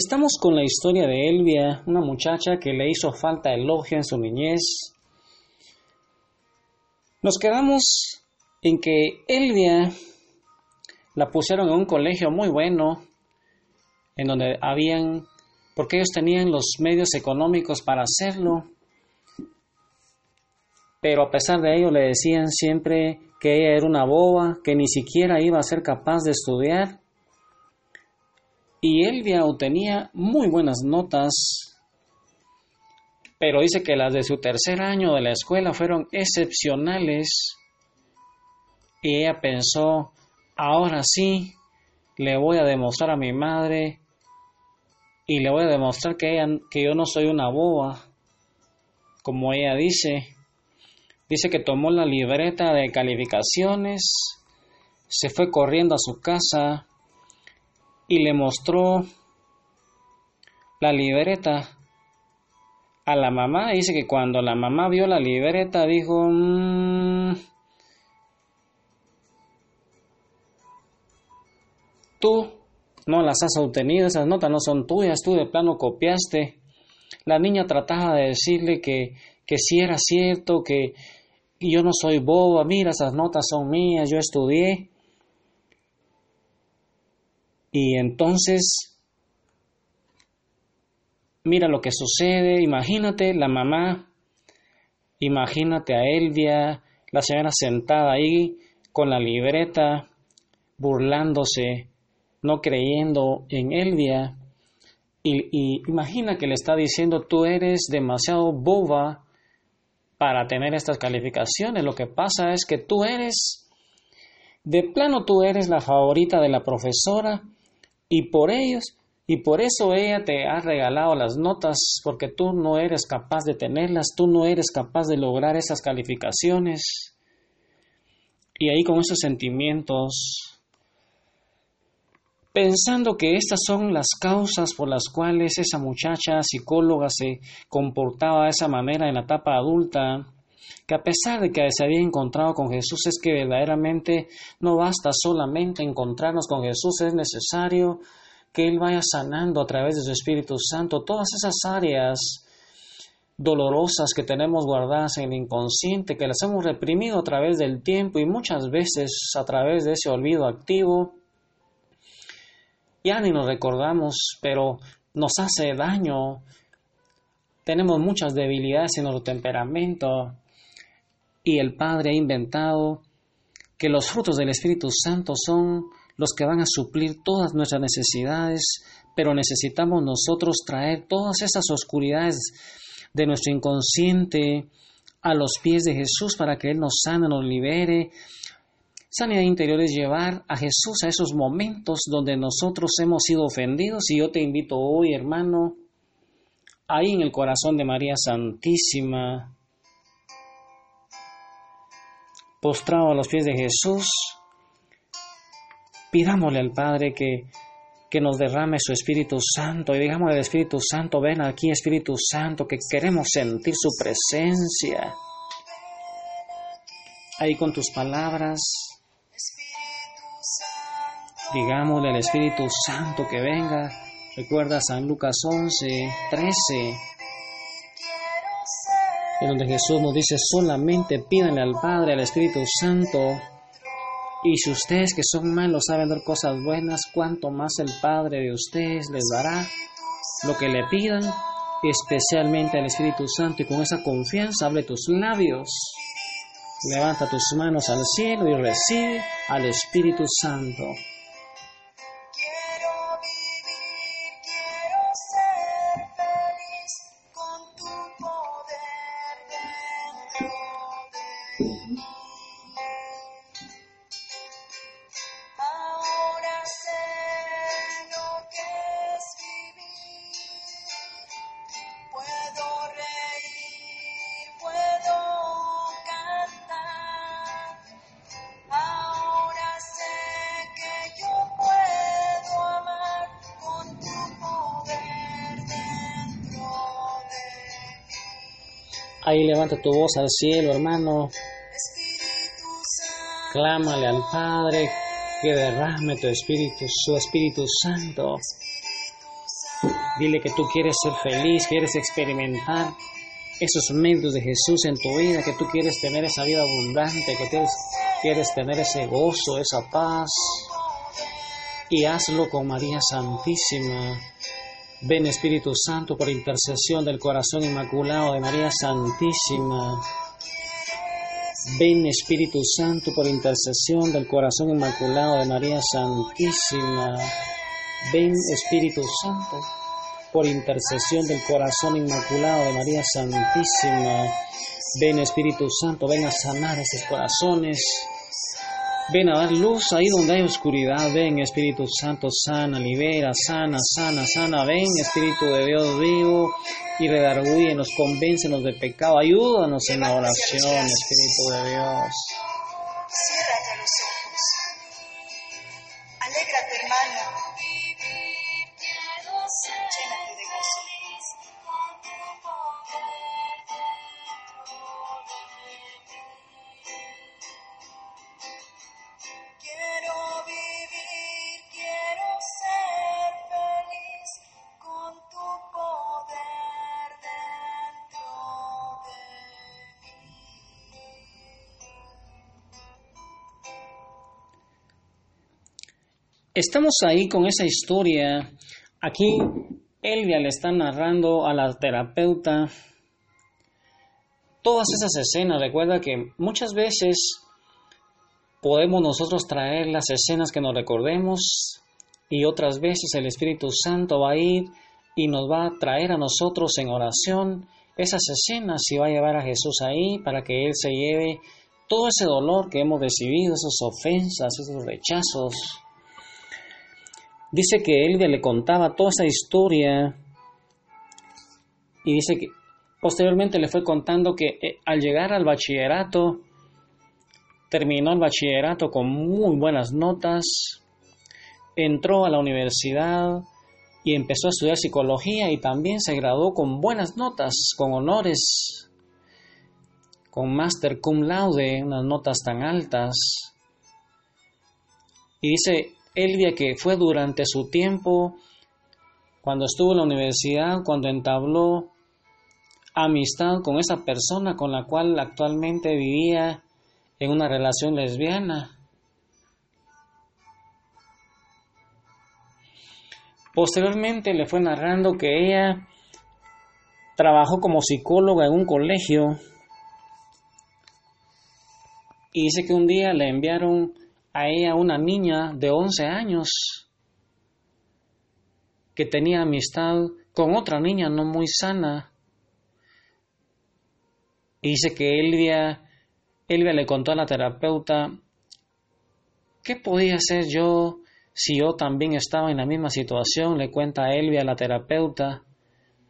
Estamos con la historia de Elvia, una muchacha que le hizo falta elogio en su niñez. Nos quedamos en que Elvia la pusieron en un colegio muy bueno, en donde habían, porque ellos tenían los medios económicos para hacerlo, pero a pesar de ello le decían siempre que ella era una boba, que ni siquiera iba a ser capaz de estudiar y Elvia obtenía muy buenas notas, pero dice que las de su tercer año de la escuela fueron excepcionales y ella pensó, ahora sí, le voy a demostrar a mi madre y le voy a demostrar que, ella, que yo no soy una boba, como ella dice. Dice que tomó la libreta de calificaciones, se fue corriendo a su casa, y le mostró la libreta a la mamá. Dice que cuando la mamá vio la libreta dijo, mm, tú no las has obtenido, esas notas no son tuyas, tú de plano copiaste. La niña trataba de decirle que, que sí era cierto, que yo no soy boba, mira, esas notas son mías, yo estudié. Y entonces, mira lo que sucede, imagínate la mamá, imagínate a Elvia, la señora sentada ahí con la libreta, burlándose, no creyendo en Elvia. Y, y, imagina que le está diciendo, tú eres demasiado boba para tener estas calificaciones. Lo que pasa es que tú eres, de plano tú eres la favorita de la profesora y por ellos, y por eso ella te ha regalado las notas, porque tú no eres capaz de tenerlas, tú no eres capaz de lograr esas calificaciones. Y ahí con esos sentimientos, pensando que estas son las causas por las cuales esa muchacha psicóloga se comportaba de esa manera en la etapa adulta, que a pesar de que se había encontrado con Jesús, es que verdaderamente no basta solamente encontrarnos con Jesús, es necesario que Él vaya sanando a través de su Espíritu Santo todas esas áreas dolorosas que tenemos guardadas en el inconsciente, que las hemos reprimido a través del tiempo y muchas veces a través de ese olvido activo. Ya ni nos recordamos, pero nos hace daño. Tenemos muchas debilidades en nuestro temperamento y el Padre ha inventado que los frutos del Espíritu Santo son los que van a suplir todas nuestras necesidades, pero necesitamos nosotros traer todas esas oscuridades de nuestro inconsciente a los pies de Jesús para que Él nos sane, nos libere. Sanidad interior es llevar a Jesús a esos momentos donde nosotros hemos sido ofendidos y yo te invito hoy, hermano, ahí en el corazón de María Santísima, postrado a los pies de Jesús, pidámosle al Padre que, que nos derrame su Espíritu Santo y digámosle al Espíritu Santo, ven aquí Espíritu Santo, que queremos sentir su presencia. Ahí con tus palabras, digámosle al Espíritu Santo que venga. Recuerda San Lucas 11, 13 en donde Jesús nos dice solamente pídanle al Padre, al Espíritu Santo, y si ustedes que son malos saben dar cosas buenas, cuanto más el Padre de ustedes les dará lo que le pidan, especialmente al Espíritu Santo, y con esa confianza hable tus labios. Levanta tus manos al cielo y recibe al Espíritu Santo. Ahí levanta tu voz al cielo, hermano. Clámale al Padre que derrame tu Espíritu, su Espíritu Santo. Dile que tú quieres ser feliz, quieres experimentar esos medios de Jesús en tu vida, que tú quieres tener esa vida abundante, que quieres, quieres tener ese gozo, esa paz. Y hazlo con María Santísima. Ven Espíritu Santo por intercesión del corazón inmaculado de María Santísima. Ven Espíritu Santo por intercesión del corazón inmaculado de María Santísima. Ven Espíritu Santo por intercesión del corazón inmaculado de María Santísima. Ven Espíritu Santo, ven a sanar esos corazones. Ven a dar luz ahí donde hay oscuridad. Ven Espíritu Santo, sana, libera, sana, sana, sana. Ven Espíritu de Dios vivo y redarguye, convéncenos de pecado. Ayúdanos en la oración, Espíritu de Dios. Estamos ahí con esa historia. Aquí Elvia le está narrando a la terapeuta todas esas escenas. Recuerda que muchas veces podemos nosotros traer las escenas que nos recordemos y otras veces el Espíritu Santo va a ir y nos va a traer a nosotros en oración esas escenas y va a llevar a Jesús ahí para que Él se lleve todo ese dolor que hemos recibido, esas ofensas, esos rechazos, Dice que él le contaba toda esa historia y dice que posteriormente le fue contando que eh, al llegar al bachillerato, terminó el bachillerato con muy buenas notas, entró a la universidad y empezó a estudiar psicología y también se graduó con buenas notas, con honores, con master cum laude, unas notas tan altas. Y dice, Elvia que fue durante su tiempo, cuando estuvo en la universidad, cuando entabló amistad con esa persona con la cual actualmente vivía en una relación lesbiana. Posteriormente le fue narrando que ella trabajó como psicóloga en un colegio y dice que un día le enviaron a ella una niña de 11 años que tenía amistad con otra niña no muy sana. Y dice que Elvia, Elvia le contó a la terapeuta, ¿qué podía hacer yo si yo también estaba en la misma situación? Le cuenta a Elvia, la terapeuta.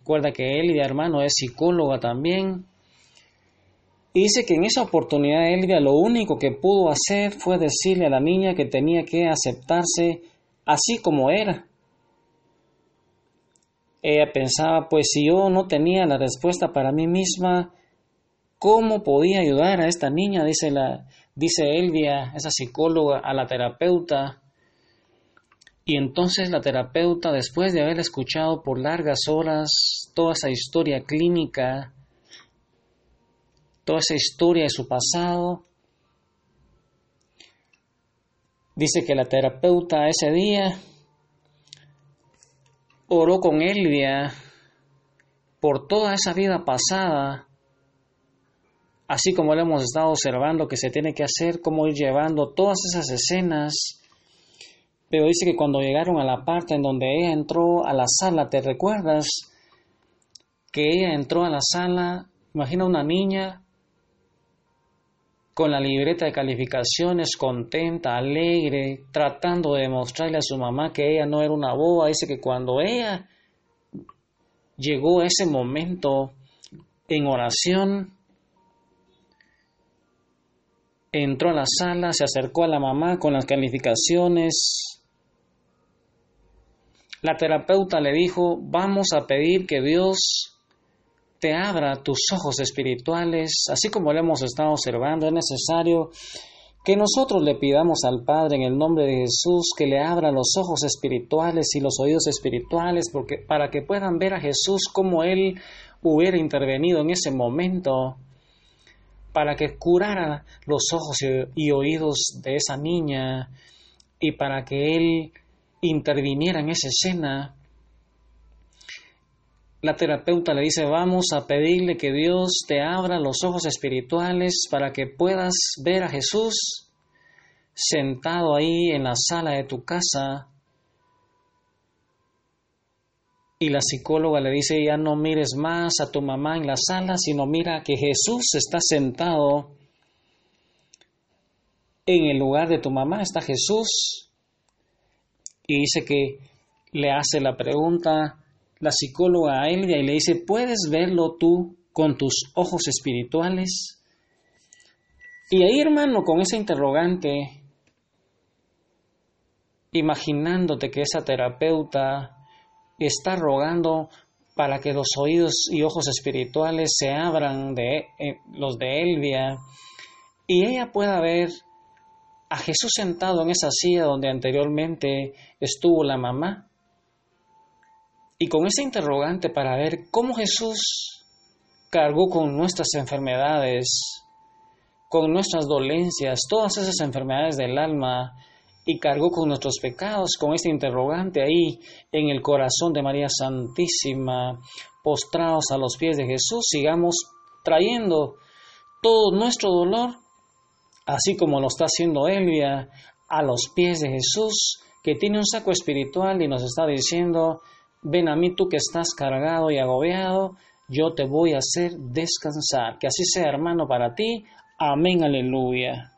Recuerda que Elvia, hermano, es psicóloga también. Y dice que en esa oportunidad Elvia lo único que pudo hacer fue decirle a la niña que tenía que aceptarse así como era. Ella pensaba, pues si yo no tenía la respuesta para mí misma, ¿cómo podía ayudar a esta niña? Dice, la, dice Elvia, esa psicóloga, a la terapeuta. Y entonces la terapeuta, después de haber escuchado por largas horas toda esa historia clínica, toda esa historia de su pasado. Dice que la terapeuta ese día oró con Elvia por toda esa vida pasada, así como lo hemos estado observando que se tiene que hacer, como ir llevando todas esas escenas. Pero dice que cuando llegaron a la parte en donde ella entró a la sala, ¿te recuerdas? Que ella entró a la sala, imagina una niña con la libreta de calificaciones, contenta, alegre, tratando de demostrarle a su mamá que ella no era una boba. Dice que cuando ella llegó a ese momento en oración, entró a la sala, se acercó a la mamá con las calificaciones. La terapeuta le dijo, vamos a pedir que Dios te abra tus ojos espirituales, así como lo hemos estado observando, es necesario Que nosotros le pidamos al Padre en el nombre de Jesús que le abra los ojos espirituales y los oídos espirituales porque, para que puedan ver a Jesús como Él hubiera intervenido en ese momento, para que curara los ojos y oídos de esa niña y para que Él interviniera en esa escena la terapeuta le dice, vamos a pedirle que Dios te abra los ojos espirituales para que puedas ver a Jesús sentado ahí en la sala de tu casa. Y la psicóloga le dice, ya no mires más a tu mamá en la sala, sino mira que Jesús está sentado en el lugar de tu mamá, está Jesús. Y dice que le hace la pregunta, la psicóloga a Elvia y le dice, ¿puedes verlo tú con tus ojos espirituales? Y ahí, hermano, con esa interrogante, imaginándote que esa terapeuta está rogando para que los oídos y ojos espirituales se abran de eh, los de Elvia y ella pueda ver a Jesús sentado en esa silla donde anteriormente estuvo la mamá y con ese interrogante para ver cómo Jesús cargó con nuestras enfermedades, con nuestras dolencias, todas esas enfermedades del alma, y cargó con nuestros pecados, con este interrogante ahí en el corazón de María Santísima, postrados a los pies de Jesús, sigamos trayendo todo nuestro dolor, así como lo está haciendo Elvia, a los pies de Jesús, que tiene un saco espiritual y nos está diciendo, Ven a mí tú que estás cargado y agobiado, yo te voy a hacer descansar. Que así sea, hermano, para ti. Amén, aleluya.